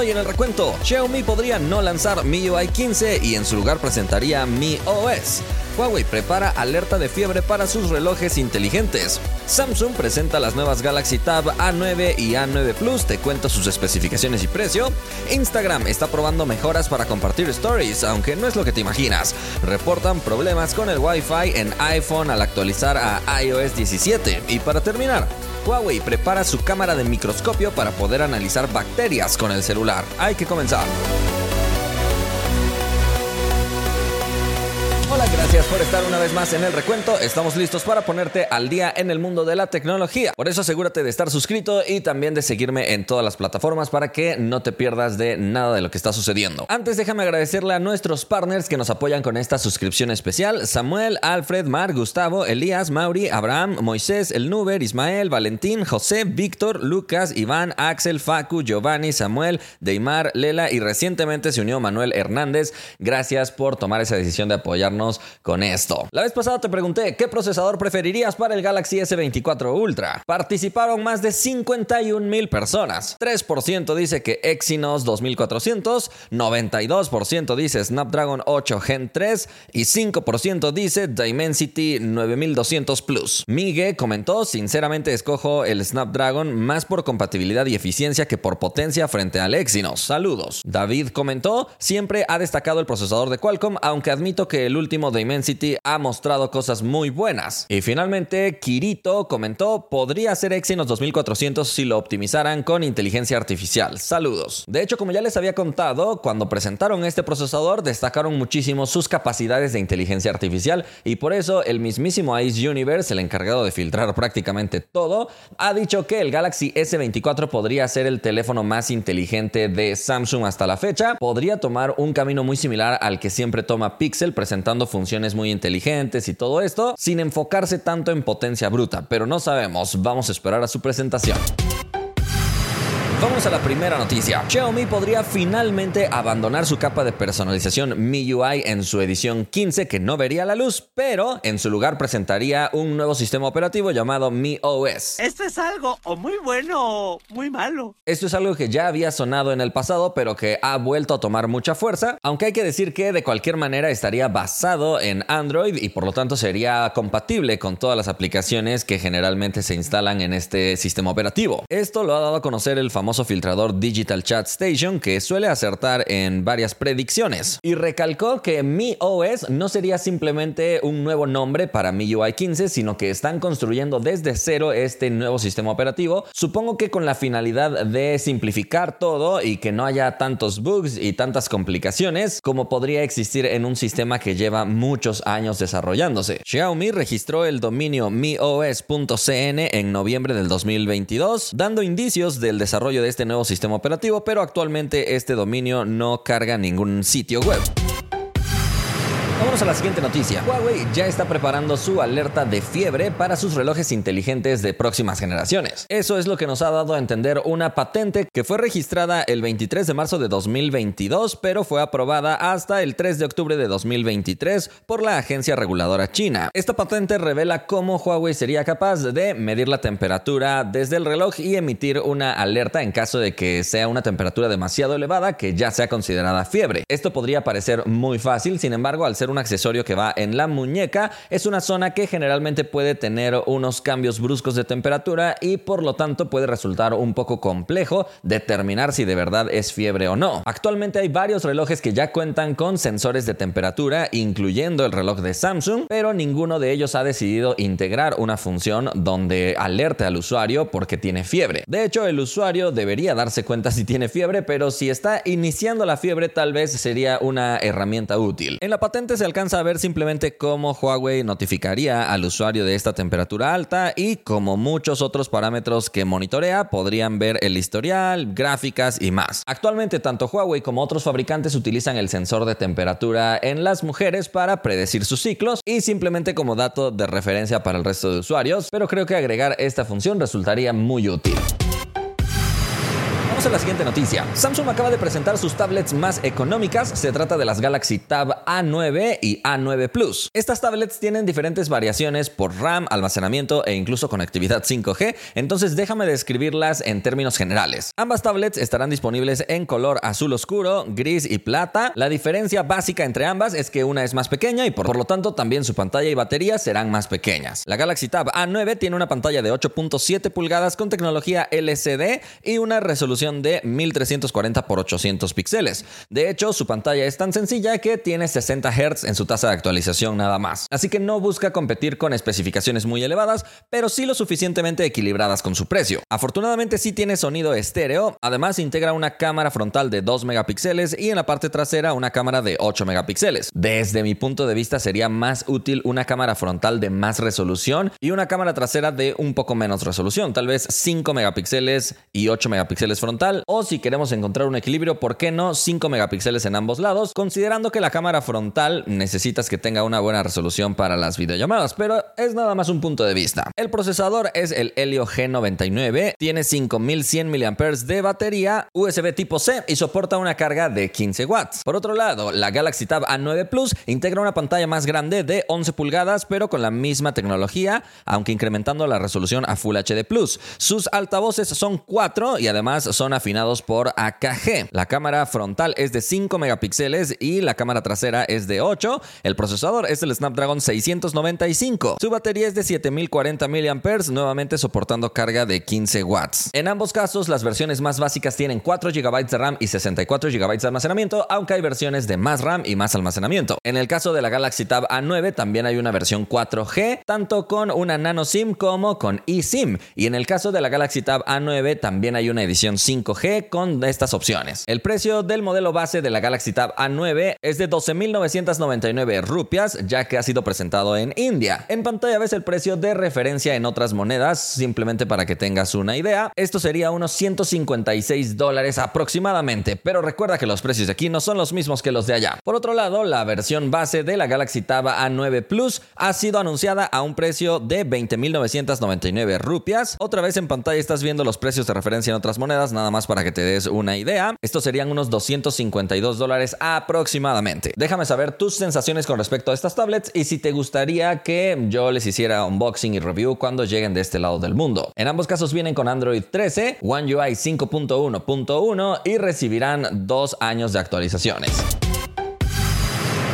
Hoy en el recuento, Xiaomi podría no lanzar MIUI 15 y en su lugar presentaría Mi OS. Huawei prepara alerta de fiebre para sus relojes inteligentes. Samsung presenta las nuevas Galaxy Tab A9 y A9 Plus, te cuento sus especificaciones y precio. Instagram está probando mejoras para compartir stories, aunque no es lo que te imaginas. Reportan problemas con el Wi-Fi en iPhone al actualizar a iOS 17. Y para terminar, Huawei prepara su cámara de microscopio para poder analizar bacterias con el celular. Hay que comenzar. Gracias por estar una vez más en el recuento. Estamos listos para ponerte al día en el mundo de la tecnología. Por eso asegúrate de estar suscrito y también de seguirme en todas las plataformas para que no te pierdas de nada de lo que está sucediendo. Antes déjame agradecerle a nuestros partners que nos apoyan con esta suscripción especial. Samuel, Alfred, Mar, Gustavo, Elías, Mauri, Abraham, Moisés, El Nuber, Ismael, Valentín, José, Víctor, Lucas, Iván, Axel, Facu, Giovanni, Samuel, Deimar, Lela y recientemente se unió Manuel Hernández. Gracias por tomar esa decisión de apoyarnos con esto. La vez pasada te pregunté qué procesador preferirías para el Galaxy S24 Ultra. Participaron más de 51 mil personas. 3% dice que Exynos 2400, 92% dice Snapdragon 8 Gen 3 y 5% dice Dimensity 9200 Plus. Migue comentó, sinceramente escojo el Snapdragon más por compatibilidad y eficiencia que por potencia frente al Exynos. Saludos. David comentó, siempre ha destacado el procesador de Qualcomm, aunque admito que el último último Dimensity ha mostrado cosas muy buenas. Y finalmente, Kirito comentó, podría ser Exynos 2400 si lo optimizaran con inteligencia artificial. Saludos. De hecho, como ya les había contado, cuando presentaron este procesador destacaron muchísimo sus capacidades de inteligencia artificial y por eso el mismísimo Ice Universe, el encargado de filtrar prácticamente todo, ha dicho que el Galaxy S24 podría ser el teléfono más inteligente de Samsung hasta la fecha. Podría tomar un camino muy similar al que siempre toma Pixel presentando funciones muy inteligentes y todo esto, sin enfocarse tanto en potencia bruta, pero no sabemos, vamos a esperar a su presentación. Vamos a la primera noticia. Xiaomi podría finalmente abandonar su capa de personalización MIUI en su edición 15 que no vería la luz, pero en su lugar presentaría un nuevo sistema operativo llamado MiOS. Esto es algo o muy bueno o muy malo. Esto es algo que ya había sonado en el pasado, pero que ha vuelto a tomar mucha fuerza, aunque hay que decir que de cualquier manera estaría basado en Android y por lo tanto sería compatible con todas las aplicaciones que generalmente se instalan en este sistema operativo. Esto lo ha dado a conocer el famoso filtrador Digital Chat Station que suele acertar en varias predicciones. Y recalcó que Mi OS no sería simplemente un nuevo nombre para MIUI 15, sino que están construyendo desde cero este nuevo sistema operativo. Supongo que con la finalidad de simplificar todo y que no haya tantos bugs y tantas complicaciones como podría existir en un sistema que lleva muchos años desarrollándose. Xiaomi registró el dominio mios.cn en noviembre del 2022, dando indicios del desarrollo de este nuevo sistema operativo, pero actualmente este dominio no carga ningún sitio web. Vamos a la siguiente noticia. Huawei ya está preparando su alerta de fiebre para sus relojes inteligentes de próximas generaciones. Eso es lo que nos ha dado a entender una patente que fue registrada el 23 de marzo de 2022, pero fue aprobada hasta el 3 de octubre de 2023 por la agencia reguladora china. Esta patente revela cómo Huawei sería capaz de medir la temperatura desde el reloj y emitir una alerta en caso de que sea una temperatura demasiado elevada que ya sea considerada fiebre. Esto podría parecer muy fácil, sin embargo, al ser un accesorio que va en la muñeca, es una zona que generalmente puede tener unos cambios bruscos de temperatura y por lo tanto puede resultar un poco complejo determinar si de verdad es fiebre o no. Actualmente hay varios relojes que ya cuentan con sensores de temperatura, incluyendo el reloj de Samsung, pero ninguno de ellos ha decidido integrar una función donde alerte al usuario porque tiene fiebre. De hecho, el usuario debería darse cuenta si tiene fiebre, pero si está iniciando la fiebre tal vez sería una herramienta útil. En la patente se alcanza a ver simplemente cómo Huawei notificaría al usuario de esta temperatura alta y como muchos otros parámetros que monitorea podrían ver el historial, gráficas y más. Actualmente tanto Huawei como otros fabricantes utilizan el sensor de temperatura en las mujeres para predecir sus ciclos y simplemente como dato de referencia para el resto de usuarios, pero creo que agregar esta función resultaría muy útil A la siguiente noticia. Samsung acaba de presentar sus tablets más económicas. Se trata de las Galaxy Tab A9 y A9 Plus. Estas tablets tienen diferentes variaciones por RAM, almacenamiento e incluso conectividad 5G, entonces déjame describirlas en términos generales. Ambas tablets estarán disponibles en color azul oscuro, gris y plata. La diferencia básica entre ambas es que una es más pequeña y por lo tanto también su pantalla y batería serán más pequeñas. La Galaxy Tab A9 tiene una pantalla de 8.7 pulgadas con tecnología LCD y una resolución de 1340 x 800 píxeles. De hecho, su pantalla es tan sencilla que tiene 60 Hz en su tasa de actualización nada más. Así que no busca competir con especificaciones muy elevadas, pero sí lo suficientemente equilibradas con su precio. Afortunadamente sí tiene sonido estéreo, además integra una cámara frontal de 2 megapíxeles y en la parte trasera una cámara de 8 megapíxeles. Desde mi punto de vista sería más útil una cámara frontal de más resolución y una cámara trasera de un poco menos resolución, tal vez 5 megapíxeles y 8 megapíxeles frontal, o si queremos encontrar un equilibrio, ¿por qué no 5 megapíxeles en ambos lados? Considerando que la cámara frontal necesitas que tenga una buena resolución para las videollamadas, pero es nada más un punto de vista. El procesador es el Helio G99, tiene 5100 mAh de batería, USB tipo C y soporta una carga de 15 watts. Por otro lado, la Galaxy Tab A9 Plus integra una pantalla más grande de 11 pulgadas, pero con la misma tecnología, aunque incrementando la resolución a Full HD Plus. Sus altavoces son 4 y además son afinados por AKG. La cámara frontal es de 5 megapíxeles y la cámara trasera es de 8. El procesador es el Snapdragon 695. Su batería es de 7040 mAh, nuevamente soportando carga de 15 watts. En ambos casos, las versiones más básicas tienen 4 GB de RAM y 64 GB de almacenamiento, aunque hay versiones de más RAM y más almacenamiento. En el caso de la Galaxy Tab A9 también hay una versión 4G, tanto con una nano SIM como con eSIM. Y en el caso de la Galaxy Tab A9 también hay una edición 5G con estas opciones. El precio del modelo base de la Galaxy Tab A9 es de 12.999 rupias, ya que ha sido presentado en India. En pantalla ves el precio de referencia en otras monedas, simplemente para que tengas una idea. Esto sería unos 156 dólares aproximadamente, pero recuerda que los precios de aquí no son los mismos que los de allá. Por otro lado, la versión base de la Galaxy Tab A9 Plus ha sido anunciada a un precio de 20.999 rupias. Otra vez en pantalla estás viendo los precios de referencia en otras monedas, nada más para que te des una idea. Estos serían unos 252 dólares aproximadamente. Déjame saber tus sensaciones con respecto a estas tablets y si te gustaría que yo les hiciera unboxing y review cuando lleguen de este lado del mundo. En ambos casos vienen con Android 13, One UI 5.1.1 y recibirán dos años de actualizaciones.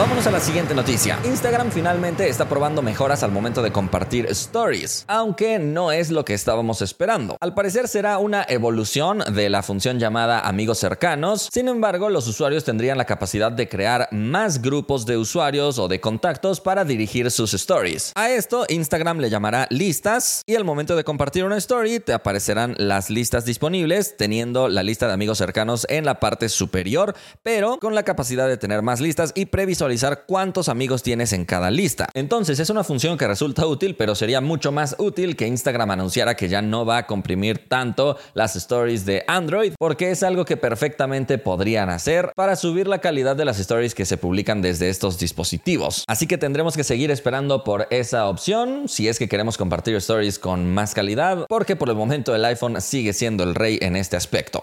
Vámonos a la siguiente noticia. Instagram finalmente está probando mejoras al momento de compartir stories, aunque no es lo que estábamos esperando. Al parecer será una evolución de la función llamada amigos cercanos. Sin embargo, los usuarios tendrían la capacidad de crear más grupos de usuarios o de contactos para dirigir sus stories. A esto Instagram le llamará listas y al momento de compartir una story te aparecerán las listas disponibles teniendo la lista de amigos cercanos en la parte superior, pero con la capacidad de tener más listas y previsualizar cuántos amigos tienes en cada lista. Entonces es una función que resulta útil, pero sería mucho más útil que Instagram anunciara que ya no va a comprimir tanto las stories de Android, porque es algo que perfectamente podrían hacer para subir la calidad de las stories que se publican desde estos dispositivos. Así que tendremos que seguir esperando por esa opción si es que queremos compartir stories con más calidad, porque por el momento el iPhone sigue siendo el rey en este aspecto.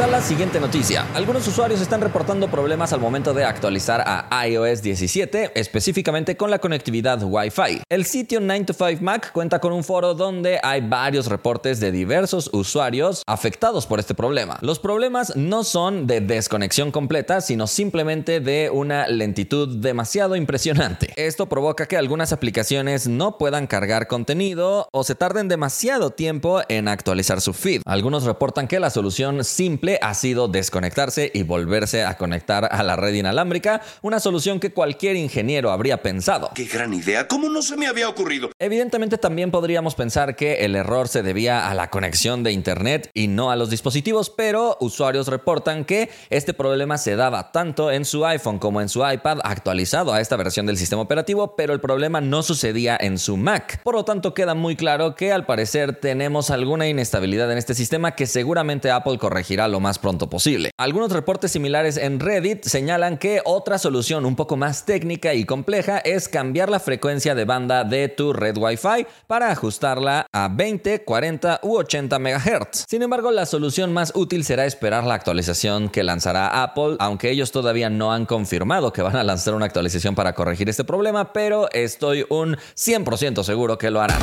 A la siguiente noticia. Algunos usuarios están reportando problemas al momento de actualizar a iOS 17, específicamente con la conectividad Wi-Fi. El sitio 9to5Mac cuenta con un foro donde hay varios reportes de diversos usuarios afectados por este problema. Los problemas no son de desconexión completa, sino simplemente de una lentitud demasiado impresionante. Esto provoca que algunas aplicaciones no puedan cargar contenido o se tarden demasiado tiempo en actualizar su feed. Algunos reportan que la solución simple ha sido desconectarse y volverse a conectar a la red inalámbrica, una solución que cualquier ingeniero habría pensado. ¡Qué gran idea! ¿Cómo no se me había ocurrido? Evidentemente también podríamos pensar que el error se debía a la conexión de Internet y no a los dispositivos, pero usuarios reportan que este problema se daba tanto en su iPhone como en su iPad actualizado a esta versión del sistema operativo, pero el problema no sucedía en su Mac. Por lo tanto, queda muy claro que al parecer tenemos alguna inestabilidad en este sistema que seguramente Apple corregirá lo más pronto posible. Algunos reportes similares en Reddit señalan que otra solución un poco más técnica y compleja es cambiar la frecuencia de banda de tu red Wi-Fi para ajustarla a 20, 40 u 80 MHz. Sin embargo, la solución más útil será esperar la actualización que lanzará Apple, aunque ellos todavía no han confirmado que van a lanzar una actualización para corregir este problema, pero estoy un 100% seguro que lo harán.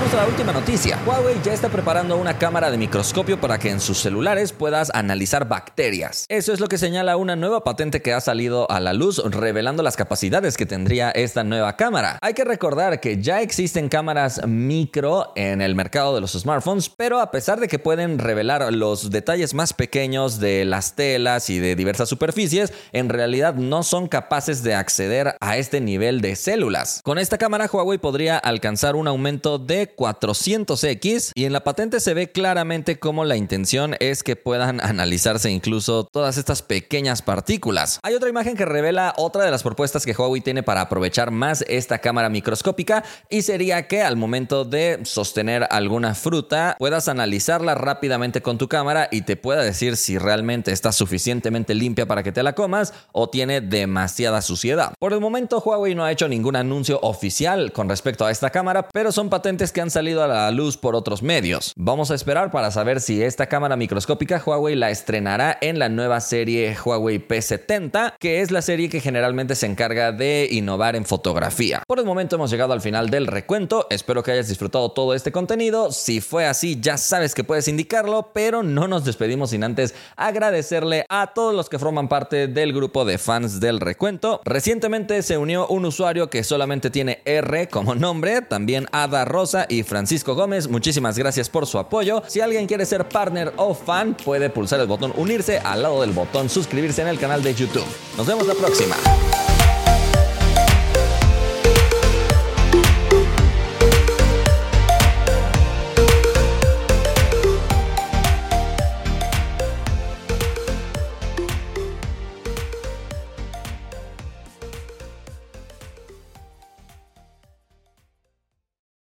Vamos a la última noticia. Huawei ya está preparando una cámara de microscopio para que en sus celulares puedas analizar bacterias. Eso es lo que señala una nueva patente que ha salido a la luz revelando las capacidades que tendría esta nueva cámara. Hay que recordar que ya existen cámaras micro en el mercado de los smartphones, pero a pesar de que pueden revelar los detalles más pequeños de las telas y de diversas superficies, en realidad no son capaces de acceder a este nivel de células. Con esta cámara Huawei podría alcanzar un aumento de 400X y en la patente se ve claramente cómo la intención es que puedan analizarse incluso todas estas pequeñas partículas. Hay otra imagen que revela otra de las propuestas que Huawei tiene para aprovechar más esta cámara microscópica y sería que al momento de sostener alguna fruta puedas analizarla rápidamente con tu cámara y te pueda decir si realmente está suficientemente limpia para que te la comas o tiene demasiada suciedad. Por el momento Huawei no ha hecho ningún anuncio oficial con respecto a esta cámara, pero son patentes han salido a la luz por otros medios. Vamos a esperar para saber si esta cámara microscópica Huawei la estrenará en la nueva serie Huawei P70, que es la serie que generalmente se encarga de innovar en fotografía. Por el momento hemos llegado al final del recuento, espero que hayas disfrutado todo este contenido, si fue así ya sabes que puedes indicarlo, pero no nos despedimos sin antes agradecerle a todos los que forman parte del grupo de fans del recuento. Recientemente se unió un usuario que solamente tiene R como nombre, también Ada Rosa, y Francisco Gómez. Muchísimas gracias por su apoyo. Si alguien quiere ser partner o fan, puede pulsar el botón unirse al lado del botón suscribirse en el canal de YouTube. Nos vemos la próxima.